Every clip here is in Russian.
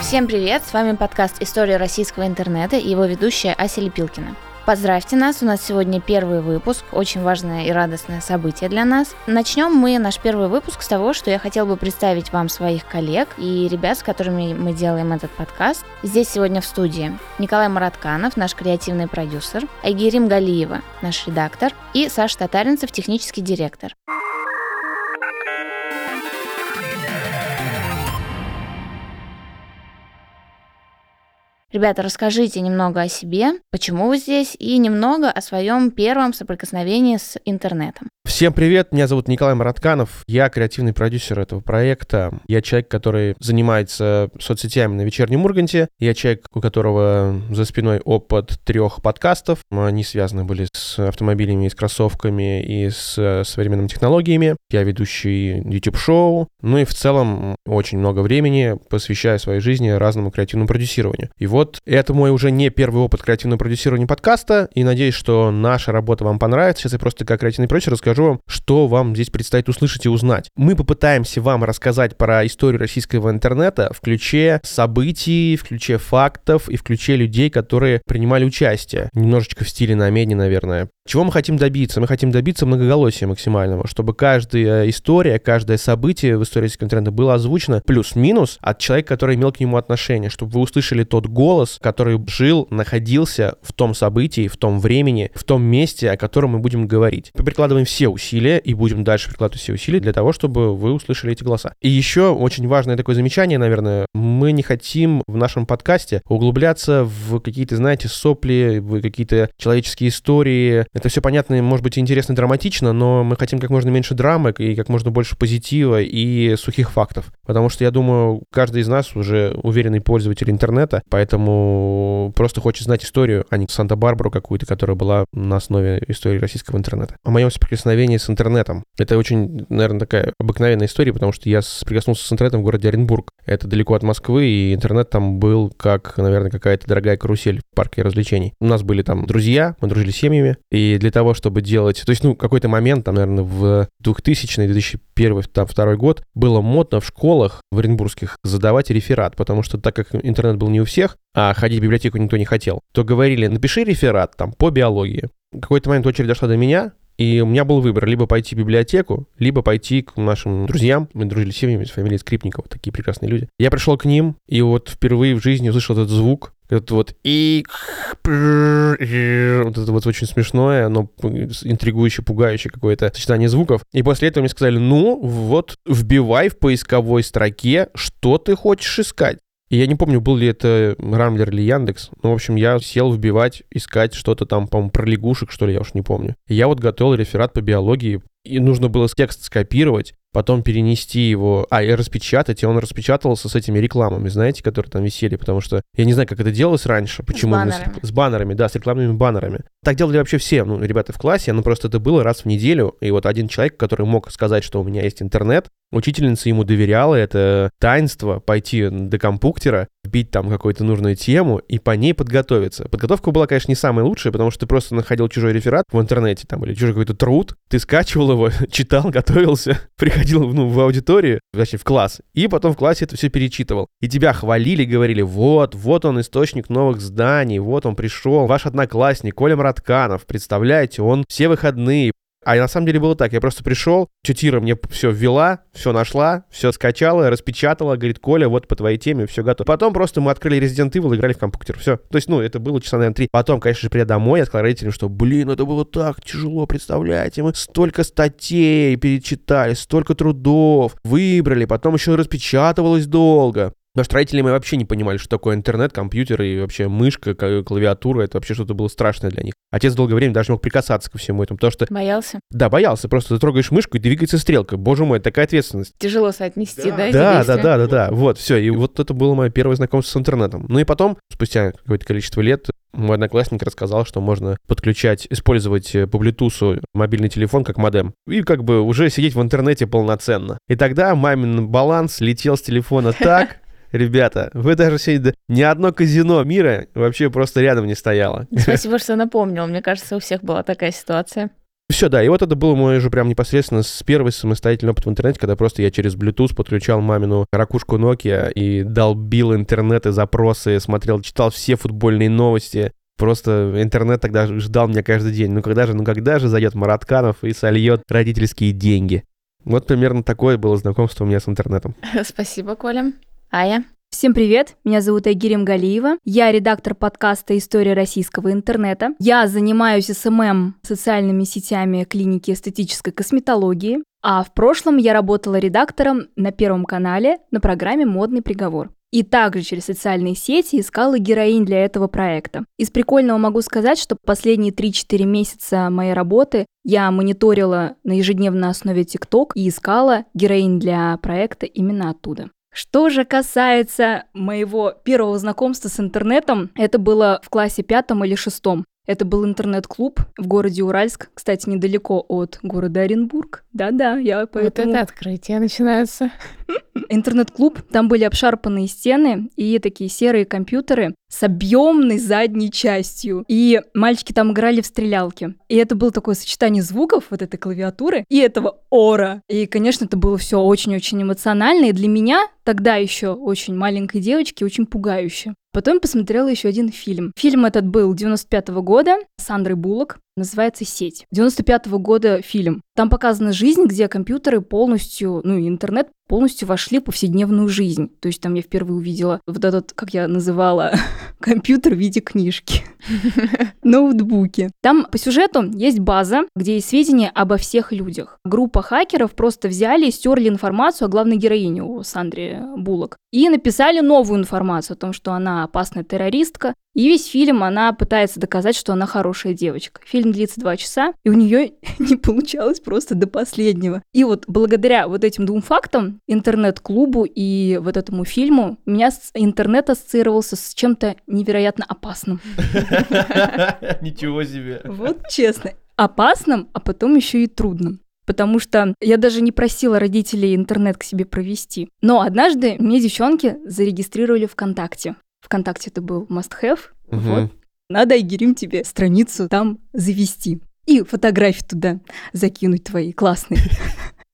Всем привет! С вами подкаст «История российского интернета» и его ведущая Ася Лепилкина. Поздравьте нас, у нас сегодня первый выпуск, очень важное и радостное событие для нас. Начнем мы наш первый выпуск с того, что я хотел бы представить вам своих коллег и ребят, с которыми мы делаем этот подкаст. Здесь сегодня в студии Николай Маратканов, наш креативный продюсер, Айгерим Галиева, наш редактор, и Саша Татаринцев, технический директор. Ребята, расскажите немного о себе, почему вы здесь, и немного о своем первом соприкосновении с интернетом. Всем привет, меня зовут Николай Маратканов, я креативный продюсер этого проекта. Я человек, который занимается соцсетями на вечернем Урганте. Я человек, у которого за спиной опыт трех подкастов. Они связаны были с автомобилями, с кроссовками и с современными технологиями. Я ведущий YouTube-шоу. Ну и в целом очень много времени посвящаю своей жизни разному креативному продюсированию. И вот вот это мой уже не первый опыт креативного продюсирования подкаста, и надеюсь, что наша работа вам понравится. Сейчас я просто как креативный продюсер расскажу вам, что вам здесь предстоит услышать и узнать. Мы попытаемся вам рассказать про историю российского интернета в ключе событий, в ключе фактов и в ключе людей, которые принимали участие. Немножечко в стиле намедни, наверное. Чего мы хотим добиться? Мы хотим добиться многоголосия максимального, чтобы каждая история, каждое событие в истории интернета было озвучено плюс-минус от человека, который имел к нему отношение, чтобы вы услышали тот голос, который жил, находился в том событии, в том времени, в том месте, о котором мы будем говорить. Мы прикладываем все усилия и будем дальше прикладывать все усилия для того, чтобы вы услышали эти голоса. И еще очень важное такое замечание, наверное, мы не хотим в нашем подкасте углубляться в какие-то, знаете, сопли, в какие-то человеческие истории. Это все понятно, может быть, интересно, драматично, но мы хотим как можно меньше драмы и как можно больше позитива и сухих фактов. Потому что, я думаю, каждый из нас уже уверенный пользователь интернета, поэтому просто хочет знать историю, а не Санта-Барбару какую-то, которая была на основе истории российского интернета. О моем соприкосновении с интернетом. Это очень, наверное, такая обыкновенная история, потому что я соприкоснулся с интернетом в городе Оренбург. Это далеко от Москвы, и интернет там был как, наверное, какая-то дорогая карусель в парке развлечений. У нас были там друзья, мы дружили с семьями, и для того, чтобы делать... То есть, ну, какой-то момент, там, наверное, в 2000-2001, там, второй год, было модно в школах в оренбургских задавать реферат, потому что так как интернет был не у всех, а ходить в библиотеку никто не хотел, то говорили, напиши реферат там по биологии. Какой-то момент очередь дошла до меня, и у меня был выбор, либо пойти в библиотеку, либо пойти к нашим друзьям. Мы дружили с семьями, с фамилией Скрипников, такие прекрасные люди. Я пришел к ним, и вот впервые в жизни услышал этот звук, это вот и вот это вот очень смешное, но интригующе, пугающее какое-то сочетание звуков. И после этого мне сказали, ну вот вбивай в поисковой строке, что ты хочешь искать. И я не помню, был ли это Рамблер или Яндекс. Ну, в общем, я сел вбивать, искать что-то там, по-моему, про лягушек, что ли, я уж не помню. Я вот готовил реферат по биологии, и нужно было текст скопировать, потом перенести его, а, и распечатать, и он распечатывался с этими рекламами, знаете, которые там висели, потому что я не знаю, как это делалось раньше, почему... С баннерами. С, с баннерами, да, с рекламными баннерами. Так делали вообще все, ну, ребята в классе, но просто это было раз в неделю, и вот один человек, который мог сказать, что у меня есть интернет, учительница ему доверяла это таинство, пойти до компьютера, вбить там какую-то нужную тему и по ней подготовиться. Подготовка была, конечно, не самая лучшая, потому что ты просто находил чужой реферат в интернете там или чужой какой-то труд, ты скачивал его, читал, готовился, приходил ну, в аудиторию, точнее, в класс, и потом в классе это все перечитывал. И тебя хвалили, говорили, вот, вот он источник новых зданий, вот он пришел, ваш одноклассник Коля Мратканов, представляете, он все выходные а на самом деле было так, я просто пришел, тетира мне все ввела, все нашла, все скачала, распечатала, говорит, Коля, вот по твоей теме все готово. Потом просто мы открыли Resident Evil, играли в компьютер, все. То есть, ну, это было часа, наверное, три. Потом, конечно же, придя домой, я сказал родителям, что, блин, это было так тяжело, представляете, мы столько статей перечитали, столько трудов, выбрали, потом еще распечатывалось долго. Потому что родители мы вообще не понимали, что такое интернет, компьютер и вообще мышка, клавиатура. Это вообще что-то было страшное для них. Отец долгое время даже мог прикасаться ко всему этому, потому что... Боялся? Да, боялся. Просто ты трогаешь мышку, и двигается стрелка. Боже мой, такая ответственность. Тяжело соотнести, да? Да, да, да, да, да, да. Вот, все. И вот это было мое первое знакомство с интернетом. Ну и потом, спустя какое-то количество лет, мой одноклассник рассказал, что можно подключать, использовать по Bluetooth мобильный телефон как модем. И как бы уже сидеть в интернете полноценно. И тогда мамин баланс летел с телефона так, Ребята, вы даже сегодня ни одно казино мира вообще просто рядом не стояло. Спасибо, что напомнил. Мне кажется, у всех была такая ситуация. Все, да, и вот это был мой уже прям непосредственно с первый самостоятельный опыт в интернете, когда просто я через Bluetooth подключал мамину ракушку Nokia и долбил интернет и запросы, смотрел, читал все футбольные новости. Просто интернет тогда ждал меня каждый день. Ну когда же, ну когда же зайдет Маратканов и сольет родительские деньги? Вот примерно такое было знакомство у меня с интернетом. Спасибо, Коля. Ая? Всем привет, меня зовут Айгирим Галиева, я редактор подкаста «История российского интернета». Я занимаюсь SMM, социальными сетями клиники эстетической косметологии, а в прошлом я работала редактором на Первом канале на программе «Модный приговор». И также через социальные сети искала героинь для этого проекта. Из прикольного могу сказать, что последние 3-4 месяца моей работы я мониторила на ежедневной основе ТикТок и искала героинь для проекта именно оттуда. Что же касается моего первого знакомства с интернетом, это было в классе пятом или шестом. Это был интернет-клуб в городе Уральск, кстати, недалеко от города Оренбург. Да-да, я поэтому... Вот это открытие начинается. Интернет-клуб, там были обшарпанные стены и такие серые компьютеры с объемной задней частью. И мальчики там играли в стрелялки. И это было такое сочетание звуков, вот этой клавиатуры и этого ора. И, конечно, это было все очень-очень эмоционально. И для меня, тогда еще очень маленькой девочки, очень пугающе. Потом посмотрела еще один фильм. Фильм этот был 95 -го года с Андрой Буллок называется «Сеть». 95 -го года фильм. Там показана жизнь, где компьютеры полностью, ну и интернет полностью вошли в повседневную жизнь. То есть там я впервые увидела вот этот, как я называла, компьютер в виде книжки. Ноутбуки. Там по сюжету есть база, где есть сведения обо всех людях. Группа хакеров просто взяли и стерли информацию о главной героине у Сандре Буллок. И написали новую информацию о том, что она опасная террористка, и весь фильм она пытается доказать, что она хорошая девочка. Фильм длится два часа, и у нее не получалось просто до последнего. И вот благодаря вот этим двум фактам, интернет-клубу и вот этому фильму, у меня интернет ассоциировался с чем-то невероятно опасным. Ничего себе. Вот честно. Опасным, а потом еще и трудным потому что я даже не просила родителей интернет к себе провести. Но однажды мне девчонки зарегистрировали ВКонтакте. ВКонтакте это был must-have. Угу. Вот. Надо, Айгерим, тебе страницу там завести. И фотографии туда закинуть твои классные.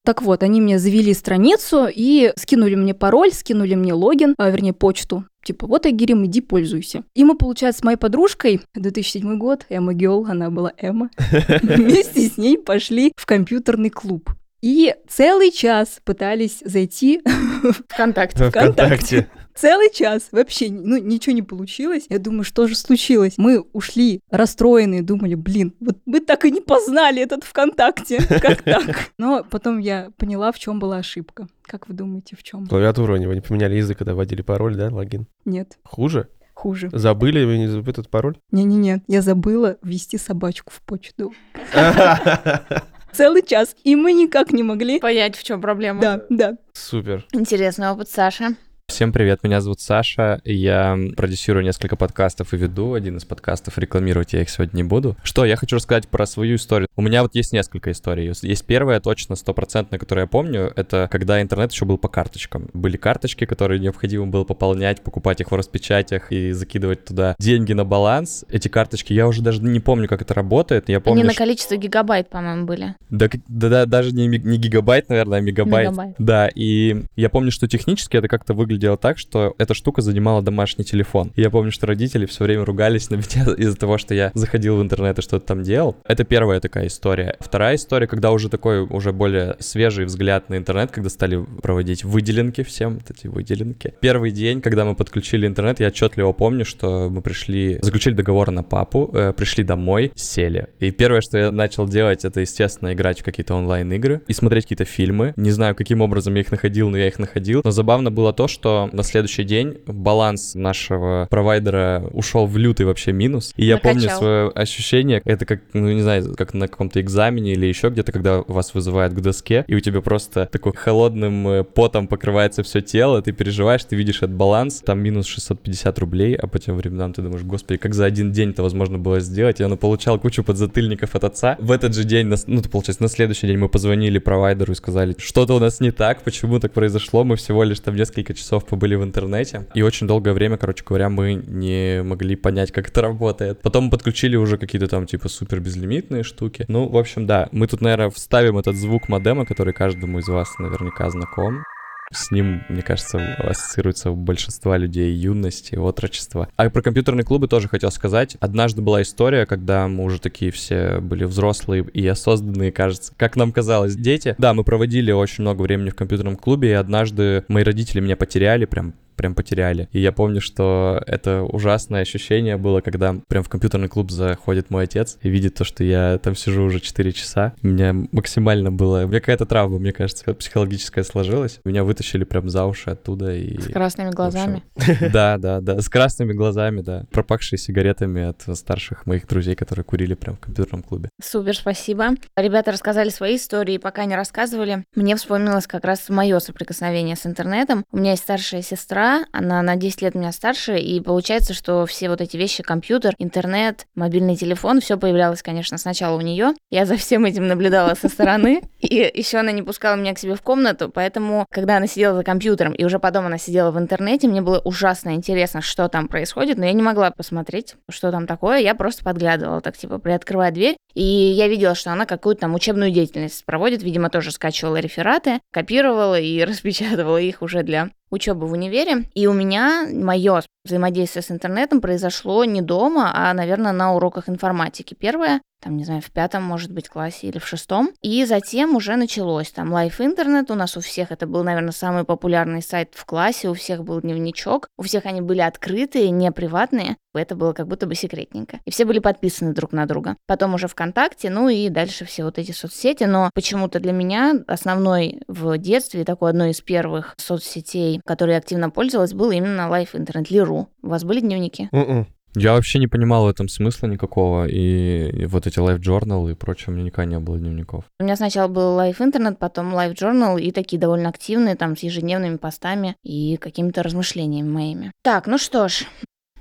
Так вот, они мне завели страницу и скинули мне пароль, скинули мне логин, а, вернее, почту. Типа, вот, Агирим, иди пользуйся. И мы, получается, с моей подружкой, 2007 год, Эмма Геол, она была Эмма, вместе с ней пошли в компьютерный клуб. И целый час пытались зайти ВКонтакте. ВКонтакте. Целый час. Вообще, ну, ничего не получилось. Я думаю, что же случилось? Мы ушли расстроенные, думали, блин, вот мы так и не познали этот ВКонтакте. Как так? Но потом я поняла, в чем была ошибка. Как вы думаете, в чем? Клавиатуру они не поменяли язык, когда вводили пароль, да, логин? Нет. Хуже? Хуже. Забыли вы не этот пароль? Не-не-не, я забыла ввести собачку в почту. Целый час, и мы никак не могли понять, в чем проблема. Да, да. Супер. Интересный опыт, Саша. Всем привет, меня зовут Саша, я продюсирую несколько подкастов и веду один из подкастов, рекламировать я их сегодня не буду. Что, я хочу рассказать про свою историю. У меня вот есть несколько историй. Есть первая, точно, стопроцентная, которую я помню, это когда интернет еще был по карточкам. Были карточки, которые необходимо было пополнять, покупать их в распечатях и закидывать туда деньги на баланс. Эти карточки, я уже даже не помню, как это работает. Я помню, Они на что... количество гигабайт, по-моему, были. Да, да, да даже не, не гигабайт, наверное, а мегабайт. Мегабайт. Да, и я помню, что технически это как-то выглядит выглядело так, что эта штука занимала домашний телефон. И я помню, что родители все время ругались на меня из-за того, что я заходил в интернет и что-то там делал. Это первая такая история. Вторая история, когда уже такой, уже более свежий взгляд на интернет, когда стали проводить выделенки всем, вот эти выделенки. Первый день, когда мы подключили интернет, я отчетливо помню, что мы пришли, заключили договор на папу, э, пришли домой, сели. И первое, что я начал делать, это, естественно, играть в какие-то онлайн-игры и смотреть какие-то фильмы. Не знаю, каким образом я их находил, но я их находил. Но забавно было то, что что на следующий день баланс нашего провайдера ушел в лютый вообще минус. И я Накачал. помню свое ощущение, это как, ну не знаю, как на каком-то экзамене или еще где-то, когда вас вызывают к доске, и у тебя просто такой холодным э, потом покрывается все тело, ты переживаешь, ты видишь этот баланс, там минус 650 рублей, а по тем временам ты думаешь, господи, как за один день это возможно было сделать? Я получал кучу подзатыльников от отца. В этот же день, ну, получается, на следующий день мы позвонили провайдеру и сказали, что-то у нас не так, почему так произошло, мы всего лишь там несколько часов часов побыли в интернете, и очень долгое время, короче говоря, мы не могли понять, как это работает. Потом подключили уже какие-то там типа супер безлимитные штуки. Ну, в общем, да, мы тут, наверное, вставим этот звук модема, который каждому из вас наверняка знаком. С ним, мне кажется, ассоциируется у большинства людей юность и отрочество. А про компьютерные клубы тоже хотел сказать. Однажды была история, когда мы уже такие все были взрослые и осознанные, кажется, как нам казалось, дети. Да, мы проводили очень много времени в компьютерном клубе, и однажды мои родители меня потеряли прям прям потеряли. И я помню, что это ужасное ощущение было, когда прям в компьютерный клуб заходит мой отец и видит то, что я там сижу уже 4 часа. У меня максимально было... У меня какая-то травма, мне кажется, психологическая сложилась. Меня вытащили прям за уши оттуда и... С красными глазами. Да, да, да, с красными глазами, да. Пропахшие сигаретами от старших моих друзей, которые курили прям в компьютерном клубе. Супер, спасибо. Ребята рассказали свои истории, пока не рассказывали, мне вспомнилось как раз мое соприкосновение с интернетом. У меня есть старшая сестра, она на 10 лет меня старше, и получается, что все вот эти вещи, компьютер, интернет, мобильный телефон, все появлялось, конечно, сначала у нее. Я за всем этим наблюдала со стороны, и еще она не пускала меня к себе в комнату, поэтому, когда она сидела за компьютером, и уже потом она сидела в интернете, мне было ужасно интересно, что там происходит, но я не могла посмотреть, что там такое, я просто подглядывала, так типа приоткрывая дверь, и я видела, что она какую-то там учебную деятельность проводит, видимо, тоже скачивала рефераты, копировала и распечатывала их уже для учебы в универе. И у меня мое взаимодействие с интернетом произошло не дома, а, наверное, на уроках информатики. Первое, там, не знаю, в пятом, может быть, классе или в шестом. И затем уже началось там лайф интернет. У нас у всех это был, наверное, самый популярный сайт в классе. У всех был дневничок. У всех они были открытые, не приватные. Это было как будто бы секретненько. И все были подписаны друг на друга. Потом уже ВКонтакте, ну и дальше все вот эти соцсети. Но почему-то для меня основной в детстве, такой одной из первых соцсетей, которой я активно пользовалась, был именно лайф интернет, Лиру. У вас были дневники? Mm-mm. Я вообще не понимал в этом смысла никакого, и, вот эти Life Journal и прочее, у меня никогда не было дневников. У меня сначала был Life Internet, потом Life Journal, и такие довольно активные, там, с ежедневными постами и какими-то размышлениями моими. Так, ну что ж,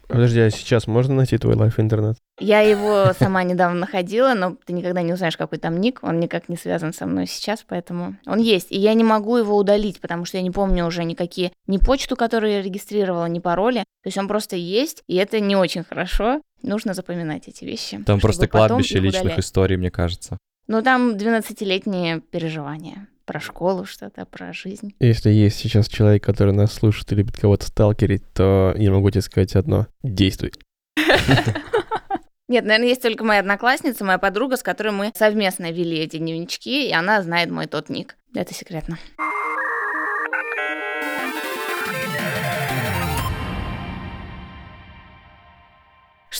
Подожди, а сейчас можно найти твой лайф интернет? Я его сама недавно находила, но ты никогда не узнаешь, какой там ник. Он никак не связан со мной сейчас, поэтому он есть. И я не могу его удалить, потому что я не помню уже никакие ни почту, которую я регистрировала, ни пароли. То есть он просто есть, и это не очень хорошо. Нужно запоминать эти вещи. Там просто кладбище личных удалять. историй, мне кажется. Ну, там 12-летние переживания про школу что-то, про жизнь. Если есть сейчас человек, который нас слушает и любит кого-то сталкерить, то я могу тебе сказать одно. Действуй. Нет, наверное, есть только моя одноклассница, моя подруга, с которой мы совместно вели эти дневнички, и она знает мой тот ник. Это секретно.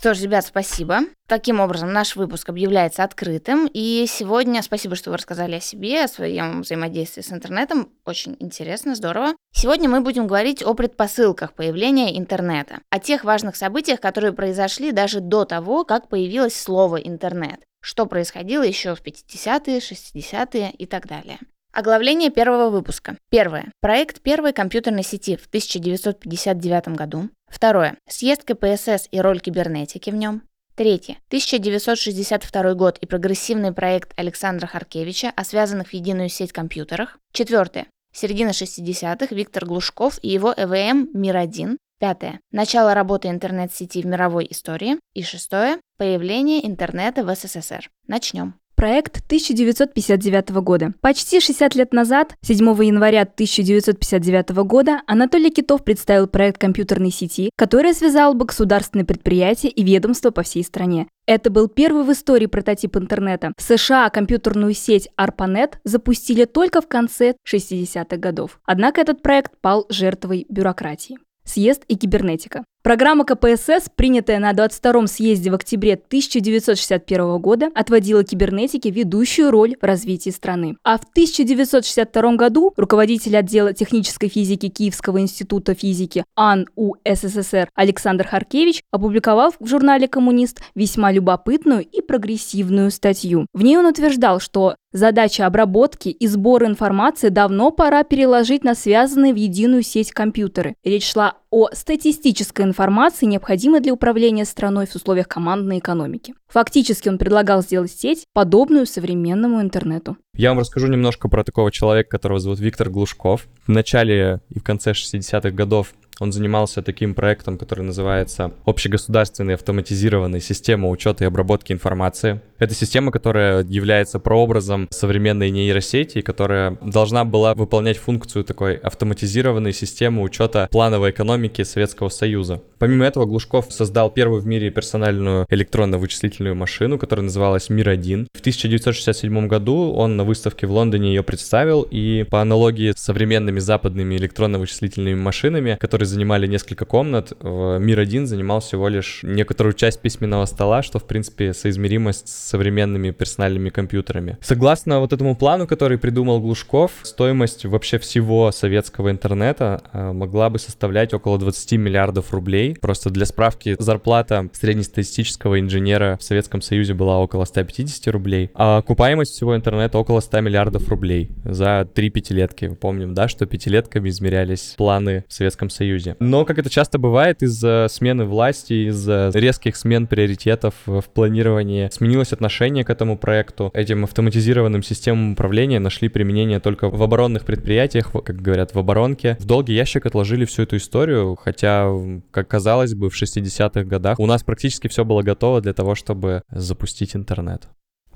Что ж, ребят, спасибо. Таким образом, наш выпуск объявляется открытым. И сегодня спасибо, что вы рассказали о себе, о своем взаимодействии с интернетом. Очень интересно, здорово. Сегодня мы будем говорить о предпосылках появления интернета, о тех важных событиях, которые произошли даже до того, как появилось слово интернет. Что происходило еще в 50-е, 60-е и так далее. Оглавление первого выпуска. Первое. Проект первой компьютерной сети в 1959 году. Второе. Съезд КПСС и роль кибернетики в нем. Третье. 1962 год и прогрессивный проект Александра Харкевича о связанных в единую сеть компьютерах. Четвертое. Середина 60-х Виктор Глушков и его ЭВМ «Мир-1». Пятое. Начало работы интернет-сети в мировой истории. И шестое. Появление интернета в СССР. Начнем. Проект 1959 года. Почти 60 лет назад, 7 января 1959 года, Анатолий Китов представил проект компьютерной сети, которая связала бы государственные предприятия и ведомства по всей стране. Это был первый в истории прототип интернета. В США компьютерную сеть ARPANET запустили только в конце 60-х годов. Однако этот проект пал жертвой бюрократии. Съезд и кибернетика. Программа КПСС, принятая на 22-м съезде в октябре 1961 года, отводила кибернетике ведущую роль в развитии страны. А в 1962 году руководитель отдела технической физики Киевского института физики АН УССР Александр Харкевич опубликовал в журнале «Коммунист» весьма любопытную и прогрессивную статью. В ней он утверждал, что Задача обработки и сбора информации давно пора переложить на связанные в единую сеть компьютеры. Речь шла о статистической информации информации, необходимой для управления страной в условиях командной экономики. Фактически он предлагал сделать сеть, подобную современному интернету. Я вам расскажу немножко про такого человека, которого зовут Виктор Глушков. В начале и в конце 60-х годов он занимался таким проектом, который называется «Общегосударственная автоматизированная система учета и обработки информации». Это система, которая является прообразом современной нейросети, которая должна была выполнять функцию такой автоматизированной системы учета плановой экономики Советского Союза. Помимо этого, Глушков создал первую в мире персональную электронно-вычислительную машину, которая называлась Мир-1. В 1967 году он на выставке в Лондоне ее представил, и по аналогии с современными западными электронно-вычислительными машинами, которые занимали несколько комнат, Мир-1 занимал всего лишь некоторую часть письменного стола, что, в принципе, соизмеримость с современными персональными компьютерами. Согласно вот этому плану, который придумал Глушков, стоимость вообще всего советского интернета э, могла бы составлять около 20 миллиардов рублей. Просто для справки, зарплата среднестатистического инженера в Советском Союзе была около 150 рублей, а окупаемость всего интернета около 100 миллиардов рублей за три пятилетки. Помним, да, что пятилетками измерялись планы в Советском Союзе. Но, как это часто бывает, из-за смены власти, из-за резких смен приоритетов в планировании сменилось отношение к этому проекту. Этим автоматизированным системам управления нашли применение только в оборонных предприятиях, как говорят, в оборонке. В долгий ящик отложили всю эту историю, хотя, как казалось бы, в 60-х годах у нас практически все было готово для того, чтобы запустить интернет.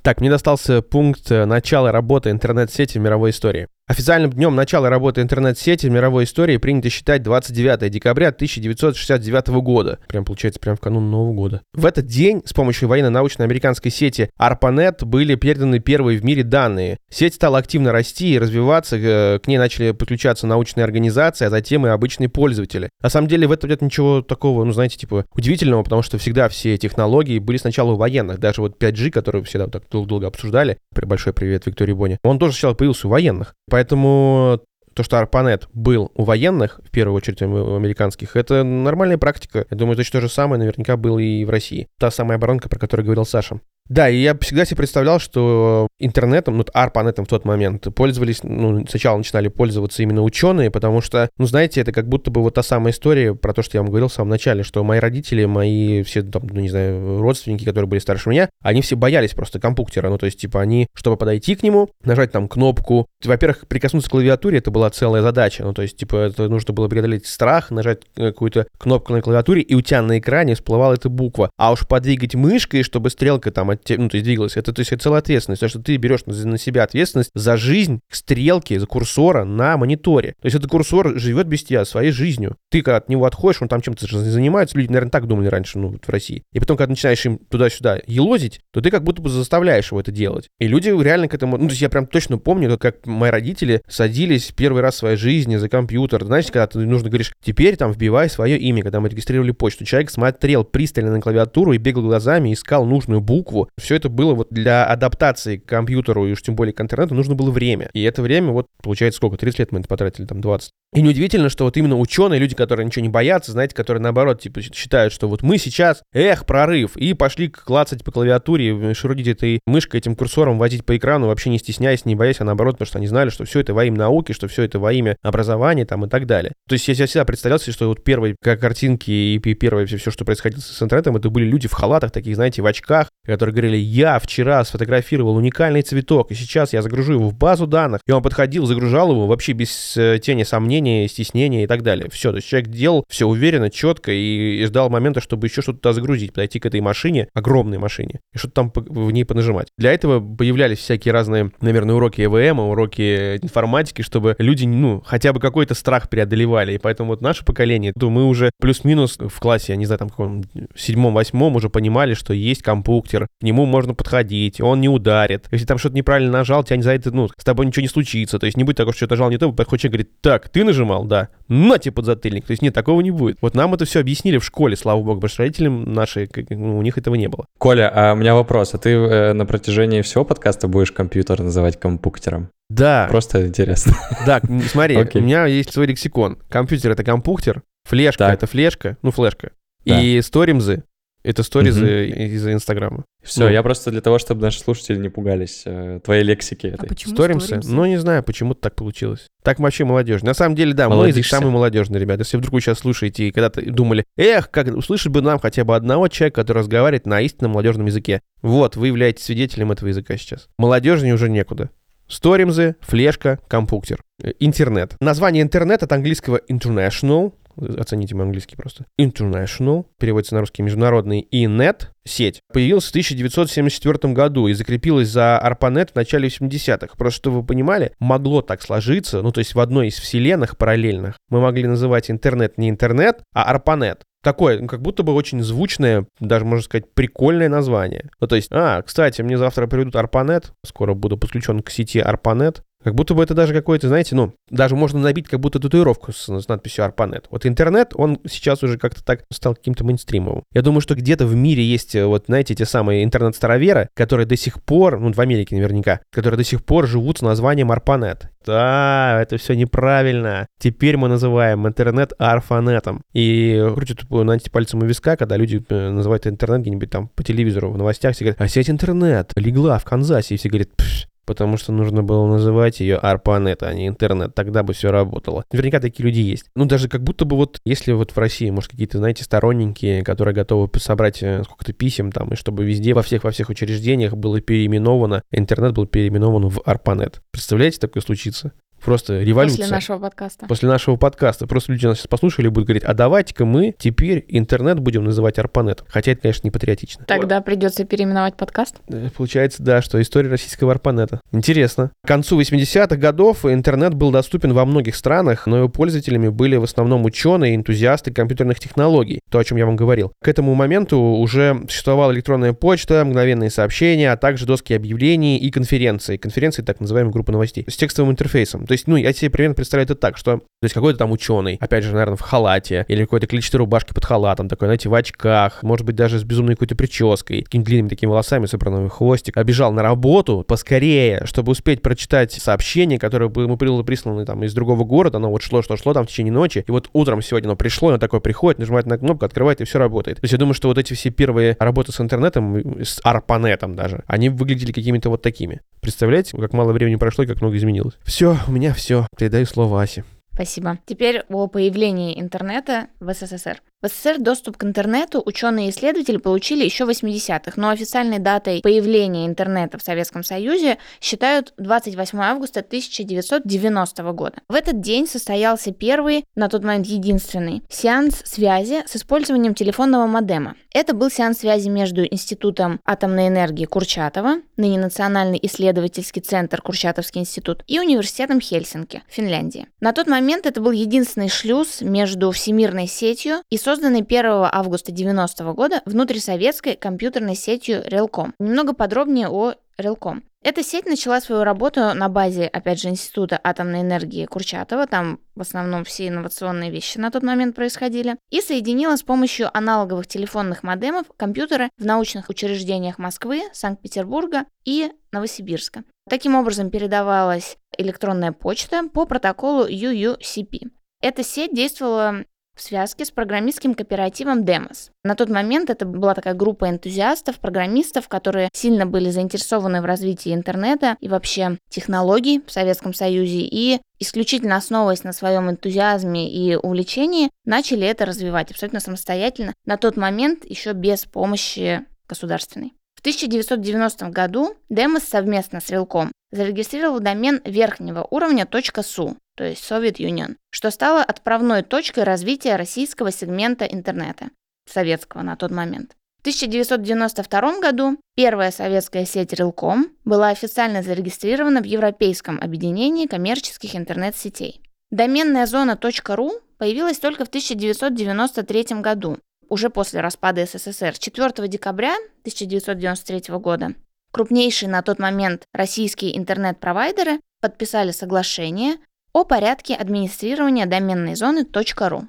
Так, мне достался пункт э, начала работы интернет-сети в мировой истории. Официальным днем начала работы интернет-сети в мировой истории принято считать 29 декабря 1969 года. Прям получается, прям в канун Нового года. В этот день с помощью военно-научной американской сети ARPANET были переданы первые в мире данные. Сеть стала активно расти и развиваться, э, к ней начали подключаться научные организации, а затем и обычные пользователи. На самом деле в этом нет ничего такого, ну знаете, типа удивительного, потому что всегда все технологии были сначала у военных. Даже вот 5G, который всегда так долго обсуждали, большой привет Виктории Боне, он тоже сначала появился у военных. Поэтому то, что ARPANET был у военных, в первую очередь у американских, это нормальная практика. Я думаю, точно то же самое наверняка было и в России. Та самая оборонка, про которую говорил Саша. Да, и я всегда себе представлял, что интернетом, ну, ARPANET в тот момент пользовались, ну, сначала начинали пользоваться именно ученые, потому что, ну, знаете, это как будто бы вот та самая история про то, что я вам говорил в самом начале, что мои родители, мои все, там, ну, не знаю, родственники, которые были старше меня, они все боялись просто компьютера, ну, то есть, типа, они, чтобы подойти к нему, нажать там кнопку, во-первых, прикоснуться к клавиатуре, это была целая задача, ну, то есть, типа, это нужно было преодолеть страх, нажать э, какую-то кнопку на клавиатуре, и у тебя на экране всплывала эта буква, а уж подвигать мышкой, чтобы стрелка там ну, то есть двигалась. Это, то есть, это целая ответственность, потому что ты берешь на, на себя ответственность за жизнь стрелки, за курсора на мониторе. То есть этот курсор живет без тебя своей жизнью. Ты когда от него отходишь, он там чем-то занимается, люди, наверное, так думали раньше, ну, вот в России. И потом, когда начинаешь им туда-сюда елозить, то ты как будто бы заставляешь его это делать. И люди реально к этому... Ну, то есть я прям точно помню, как мои родители садились первый раз в своей жизни за компьютер. Знаешь, когда ты нужно говоришь, теперь там вбивай свое имя, когда мы регистрировали почту. Человек смотрел пристально на клавиатуру и бегал глазами, искал нужную букву. Все это было вот для адаптации к компьютеру и уж тем более к интернету нужно было время. И это время, вот, получается, сколько? 30 лет мы это потратили, там, 20. И неудивительно, что вот именно ученые, люди, которые ничего не боятся, знаете, которые наоборот, типа, считают, что вот мы сейчас, эх, прорыв, и пошли клацать по клавиатуре, шурудить этой мышкой, этим курсором, возить по экрану, вообще не стесняясь, не боясь, а наоборот, потому что они знали, что все это во имя науки, что все это во имя образования там и так далее. То есть я всегда представлял себе, что вот первые как картинки и первое все, все, что происходило с интернетом, это были люди в халатах таких, знаете, в очках, которые говорили, я вчера сфотографировал уникальный цветок, и сейчас я загружу его в базу данных, и он подходил, загружал его вообще без э, тени сомнения, стеснения и так далее. Все, то есть человек делал все уверенно, четко и, ждал момента, чтобы еще что-то туда загрузить, подойти к этой машине, огромной машине, и что-то там в ней понажимать. Для этого появлялись всякие разные, наверное, уроки ЭВМ, уроки информатики, чтобы люди, ну, хотя бы какой-то страх преодолевали. И поэтому вот наше поколение, то мы уже плюс-минус в классе, я не знаю, там каком седьмом-восьмом уже понимали, что есть компьютер, к нему можно подходить, он не ударит. Если там что-то неправильно нажал, тебя не за это, ну, с тобой ничего не случится. То есть не будет такого, что что-то нажал не то, подходит человек говорит, так, ты нажимал, да, нате подзатыльник. То есть нет, такого не будет. Вот нам это все объяснили в школе, слава богу, потому что родителям наши, ну, у них этого не было. Коля, а у меня вопрос. А ты э, на протяжении всего подкаста будешь компьютер называть компьютером? Да. Просто интересно. Да, смотри, okay. у меня есть свой лексикон. Компьютер — это компьютер, флешка — это флешка, ну, флешка. Да. И сторимзы Это сторизы Мгм. из Инстаграма. Все, Ну. я просто для того, чтобы наши слушатели не пугались э, твоей лексики А этой. почему Сторимся? сторимся? Ну, не знаю, почему-то так получилось. Так вообще молодежь. На самом деле, да, мой язык Молодишься. самый молодежный, ребят. Если вдруг вы сейчас слушаете и когда-то думали, эх, как услышать бы нам хотя бы одного человека, который разговаривает на истинном молодежном языке. Вот, вы являетесь свидетелем этого языка сейчас. Молодежи уже некуда. Сторимзы, флешка, компьютер. Э, Интернет. Название интернет от английского international, оцените мой английский просто. International, переводится на русский международный, и net, сеть, появилась в 1974 году и закрепилась за ARPANET в начале 80-х. Просто чтобы вы понимали, могло так сложиться, ну то есть в одной из вселенных параллельных мы могли называть интернет не интернет, а ARPANET. Такое, ну, как будто бы очень звучное, даже, можно сказать, прикольное название. Ну, то есть, а, кстати, мне завтра приведут ARPANET, скоро буду подключен к сети ARPANET, как будто бы это даже какой-то, знаете, ну, даже можно набить как будто татуировку с, с надписью ARPANET. Вот интернет, он сейчас уже как-то так стал каким-то мейнстримовым. Я думаю, что где-то в мире есть, э, вот, знаете, те самые интернет-староверы, которые до сих пор, ну, в Америке наверняка, которые до сих пор живут с названием ARPANET. Да, это все неправильно. Теперь мы называем интернет арфанетом. И крутят э, знаете, пальцем у виска, когда люди э, называют интернет где-нибудь там по телевизору, в новостях, все говорят, а сеть интернет легла в Канзасе, и все говорят, «Пш, потому что нужно было называть ее ARPANET, а не интернет. Тогда бы все работало. Наверняка такие люди есть. Ну, даже как будто бы вот, если вот в России, может, какие-то, знаете, сторонники, которые готовы собрать э, сколько-то писем там, и чтобы везде, во всех, во всех учреждениях было переименовано, интернет был переименован в ARPANET. Представляете, такое случится? Просто революция. После нашего подкаста. После нашего подкаста. Просто люди нас сейчас послушали и будут говорить, а давайте-ка мы теперь интернет будем называть ARPANET. Хотя это, конечно, не патриотично. Тогда придется переименовать подкаст. Получается, да, что история российского арпанета. Интересно. К концу 80-х годов интернет был доступен во многих странах, но его пользователями были в основном ученые, энтузиасты компьютерных технологий, то, о чем я вам говорил. К этому моменту уже существовала электронная почта, мгновенные сообщения, а также доски объявлений и конференции. Конференции, так называемые группы новостей, с текстовым интерфейсом. То есть, ну, я себе примерно представляю это так, что, то есть, какой-то там ученый, опять же, наверное, в халате, или какое-то количество рубашки под халатом, такой, знаете, в очках, может быть, даже с безумной какой-то прической, такими длинными такими волосами, собранными в хвостик, побежал на работу поскорее, чтобы успеть прочитать сообщение, которое ему было прислано там из другого города, оно вот шло, шло, шло там в течение ночи, и вот утром сегодня оно пришло, оно такое приходит, нажимает на кнопку, открывает, и все работает. То есть я думаю, что вот эти все первые работы с интернетом, с арпанетом даже, они выглядели какими-то вот такими. Представляете, как мало времени прошло и как много изменилось. Все, у меня все. Передаю слово Асе. Спасибо. Теперь о появлении интернета в СССР. В СССР доступ к интернету ученые и исследователи получили еще в 80-х, но официальной датой появления интернета в Советском Союзе считают 28 августа 1990 года. В этот день состоялся первый, на тот момент единственный, сеанс связи с использованием телефонного модема. Это был сеанс связи между Институтом атомной энергии Курчатова, ныне Национальный исследовательский центр Курчатовский институт, и Университетом Хельсинки, Финляндии. На тот момент это был единственный шлюз между всемирной сетью и созданной 1 августа 90 года внутрисоветской компьютерной сетью Релком. Немного подробнее о Релком. Эта сеть начала свою работу на базе, опять же, Института атомной энергии Курчатова, там в основном все инновационные вещи на тот момент происходили, и соединила с помощью аналоговых телефонных модемов компьютеры в научных учреждениях Москвы, Санкт-Петербурга и Новосибирска. Таким образом передавалась электронная почта по протоколу UUCP. Эта сеть действовала в связке с программистским кооперативом Demos. На тот момент это была такая группа энтузиастов, программистов, которые сильно были заинтересованы в развитии интернета и вообще технологий в Советском Союзе и исключительно основываясь на своем энтузиазме и увлечении, начали это развивать абсолютно самостоятельно, на тот момент еще без помощи государственной. В 1990 году Demos совместно с Релком зарегистрировал домен верхнего уровня .su, то есть Soviet Union, что стало отправной точкой развития российского сегмента интернета, советского на тот момент. В 1992 году первая советская сеть Релком была официально зарегистрирована в Европейском объединении коммерческих интернет-сетей. Доменная зона .ru появилась только в 1993 году, уже после распада СССР, 4 декабря 1993 года. Крупнейшие на тот момент российские интернет-провайдеры подписали соглашение о порядке администрирования доменной зоны .ru.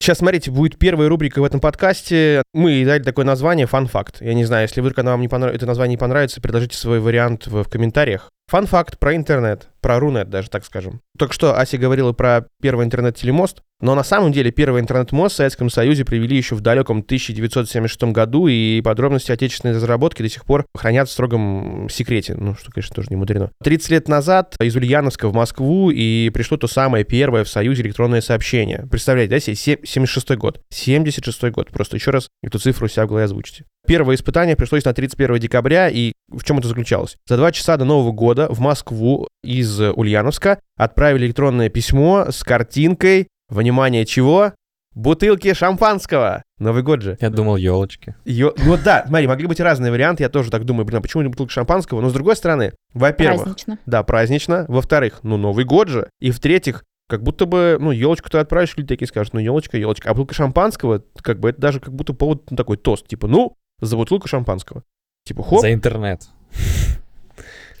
Сейчас, смотрите, будет первая рубрика в этом подкасте. Мы дали такое название «Фан-факт». Я не знаю, если вдруг она вам не понрав... это название не понравится, предложите свой вариант в, в комментариях. Фан-факт про интернет, про Рунет даже, так скажем. Только что Ася говорила про первый интернет-телемост, но на самом деле первый интернет-мост в Советском Союзе привели еще в далеком 1976 году, и подробности отечественной разработки до сих пор хранят в строгом секрете. Ну, что, конечно, тоже не мудрено. 30 лет назад из Ульяновска в Москву и пришло то самое первое в Союзе электронное сообщение. Представляете, да, себе 76 год. 76 год. Просто еще раз эту цифру себя в голове озвучите. Первое испытание пришлось на 31 декабря, и в чем это заключалось? За два часа до Нового года в Москву из Ульяновска отправили электронное письмо с картинкой, внимание, чего? Бутылки шампанского. Новый год же. Я думал, елочки. Ё- Ну да, смотри, могли быть разные варианты, я тоже так думаю, блин, а почему не бутылка шампанского? Но с другой стороны, во-первых, Празднично. да, празднично, во-вторых, ну Новый год же, и в-третьих, как будто бы, ну, елочку ты отправишь, люди такие скажут, ну, елочка, елочка. А бутылка шампанского, как бы, это даже как будто повод, ну, такой тост, типа, ну, за бутылку шампанского. Типа, хоп, За интернет.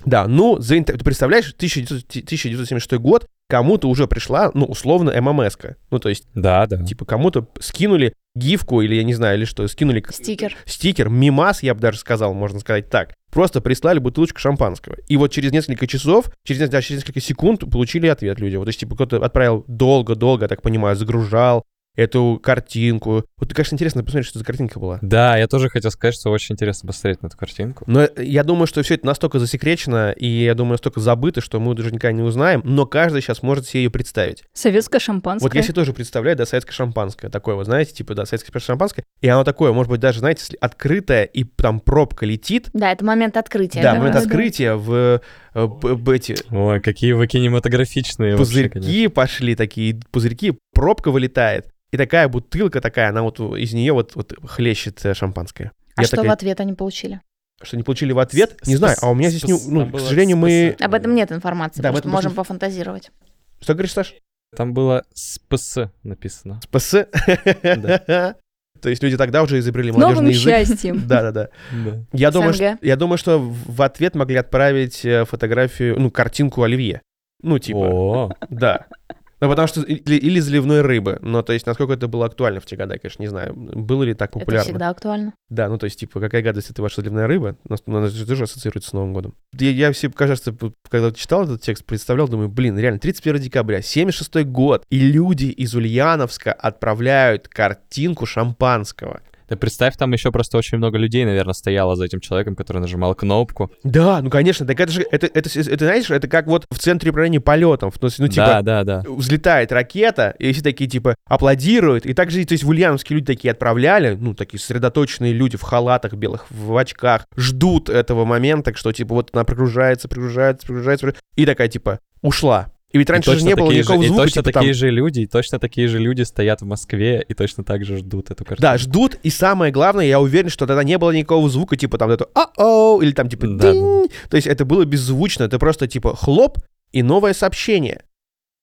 да, ну, за интер- ты представляешь, 1900 1976 год, кому-то уже пришла, ну, условно, ММС-ка. Ну, то есть, Да, да. типа, кому-то скинули гифку или, я не знаю, или что, скинули Стикер. стикер, мимас, я бы даже сказал, можно сказать так. Просто прислали бутылочку шампанского. И вот через несколько часов, через, да, через несколько секунд получили ответ люди. Вот, то есть, типа, кто-то отправил долго-долго, я так понимаю, загружал эту картинку. Вот, конечно, интересно посмотреть, что за картинка была. Да, я тоже хотел сказать, что очень интересно посмотреть на эту картинку. Но я думаю, что все это настолько засекречено, и я думаю, настолько забыто, что мы даже никогда не узнаем, но каждый сейчас может себе ее представить. Советское шампанское. Вот я себе тоже представляю, да, советское шампанское, такое вот, знаете, типа, да, советское шампанское, и оно такое, может быть, даже, знаете, если открытое, и там пробка летит, Да, это момент открытия. да, да, момент открытия в, э, эти Ой, какие вы кинематографичные вообще, конечно. пузырьки пошли такие, пузырьки, пробка вылетает, и такая бутылка такая, она вот из нее вот, вот хлещет э, шампанское. А Я что такая, в ответ они получили? что не получили в ответ? Не знаю, а у меня здесь, не, ну, к сожалению, мы... Об этом нет информации, Да, этом можем пофантазировать. Что говоришь, Саш? Там было СПС написано. СПС? То есть люди тогда уже изобрели С новым молодежный язык. счастьем. Да-да-да. Да. Я думаю, что, я думаю, что в в ответ могли отправить э, фотографию, ну, картинку Оливье. Ну, типа, О, да. Ну, потому что... Или, или заливной рыбы. Но, то есть, насколько это было актуально в те годы, я, конечно, не знаю. Было ли так Это популярно? всегда актуально. Да, ну, то есть, типа, какая гадость это ваша заливная рыба? Ну, она же тоже ассоциируется с Новым годом. Я, я все, кажется, когда читал этот текст, представлял, думаю, блин, реально, 31 декабря, 76 год, и люди из Ульяновска отправляют картинку шампанского. Ты представь, там еще просто очень много людей, наверное, стояло за этим человеком, который нажимал кнопку. Да, ну конечно, так это же, это, это, это, знаешь, это как вот в центре управления полетом, ну, ну, типа, да, да, да. взлетает ракета, и все такие, типа, аплодируют, и также, то есть, в Ульяновске люди такие отправляли, ну, такие сосредоточенные люди в халатах белых, в очках, ждут этого момента, что, типа, вот она прогружается, прогружается, прогружается, и такая, типа, ушла. И ведь раньше и же не было никакого же, звука, и точно типа, там, такие же люди, и точно такие же люди стоят в Москве и точно так же ждут эту картину. Да, ждут, и самое главное, я уверен, что тогда не было никакого звука, типа там это «а-оу», или там типа Да, «динь». То есть это было беззвучно, это просто типа хлоп и новое сообщение.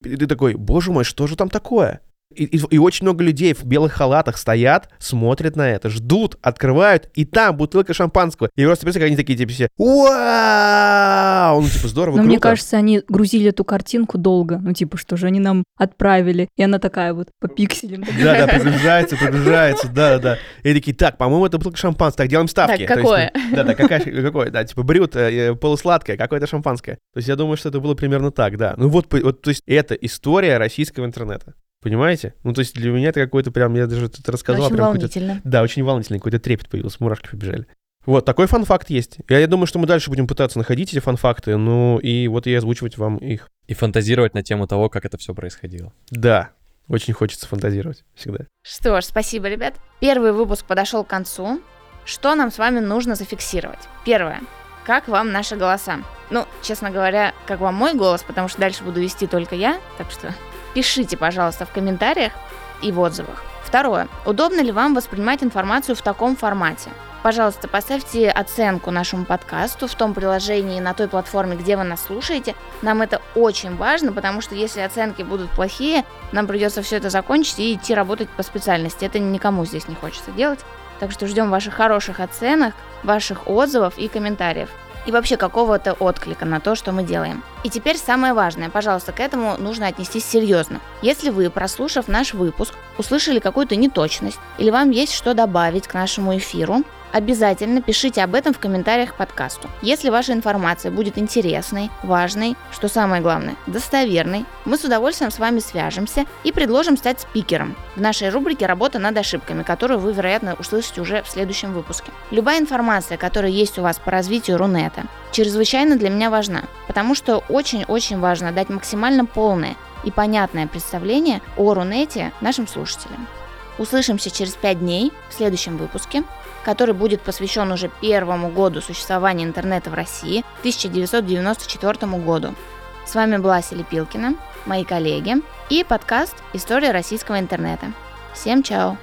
И ты такой, боже мой, что же там такое? И, и- и очень много людей в белых халатах стоят, смотрят на это, ждут, открывают, и там бутылка шампанского. И просто представляешь, как они такие, типа, все, вау! Ну, типа, здорово, Но круто. мне кажется, они грузили эту картинку долго. Ну, типа, что же они нам отправили. И она такая вот по пикселям. Да, да, прогружается, прогружается, да, да, да. И такие, так, по-моему, это бутылка шампанского, так, делаем ставки. Так, какое? ну, да, да, какая, какое, да, типа брют, э, э, полусладкое, какое-то шампанское. То есть я думаю, что это было примерно так, да. Ну вот, вот, то есть это история российского интернета. Понимаете? Ну, то есть для меня это какой-то прям, я даже тут рассказал, Очень прям какой-то... волнительно. Да, очень волнительный, какой-то трепет появился, мурашки побежали. Вот, такой фан-факт есть. Я, я думаю, что мы дальше будем пытаться находить эти фан-факты, ну, и вот и озвучивать вам их. И фантазировать на тему того, как это все происходило. Да, очень хочется фантазировать всегда. Что ж, спасибо, ребят. Первый выпуск подошел к концу. Что нам с вами нужно зафиксировать? Первое. Как вам наши голоса? Ну, честно говоря, как вам мой голос, потому что дальше буду вести только я, так что пишите, пожалуйста, в комментариях и в отзывах. Второе. Удобно ли вам воспринимать информацию в таком формате? Пожалуйста, поставьте оценку нашему подкасту в том приложении на той платформе, где вы нас слушаете. Нам это очень важно, потому что если оценки будут плохие, нам придется все это закончить и идти работать по специальности. Это никому здесь не хочется делать. Так что ждем ваших хороших оценок, ваших отзывов и комментариев. И вообще какого-то отклика на то, что мы делаем. И теперь самое важное, пожалуйста, к этому нужно отнестись серьезно. Если вы, прослушав наш выпуск, услышали какую-то неточность, или вам есть что добавить к нашему эфиру, Обязательно пишите об этом в комментариях к подкасту. Если ваша информация будет интересной, важной, что самое главное, достоверной, мы с удовольствием с вами свяжемся и предложим стать спикером в нашей рубрике «Работа над ошибками», которую вы, вероятно, услышите уже в следующем выпуске. Любая информация, которая есть у вас по развитию Рунета, чрезвычайно для меня важна, потому что очень-очень важно дать максимально полное и понятное представление о Рунете нашим слушателям. Услышимся через 5 дней в следующем выпуске, который будет посвящен уже первому году существования интернета в России, 1994 году. С вами была Селепилкина, мои коллеги и подкаст «История российского интернета». Всем чао!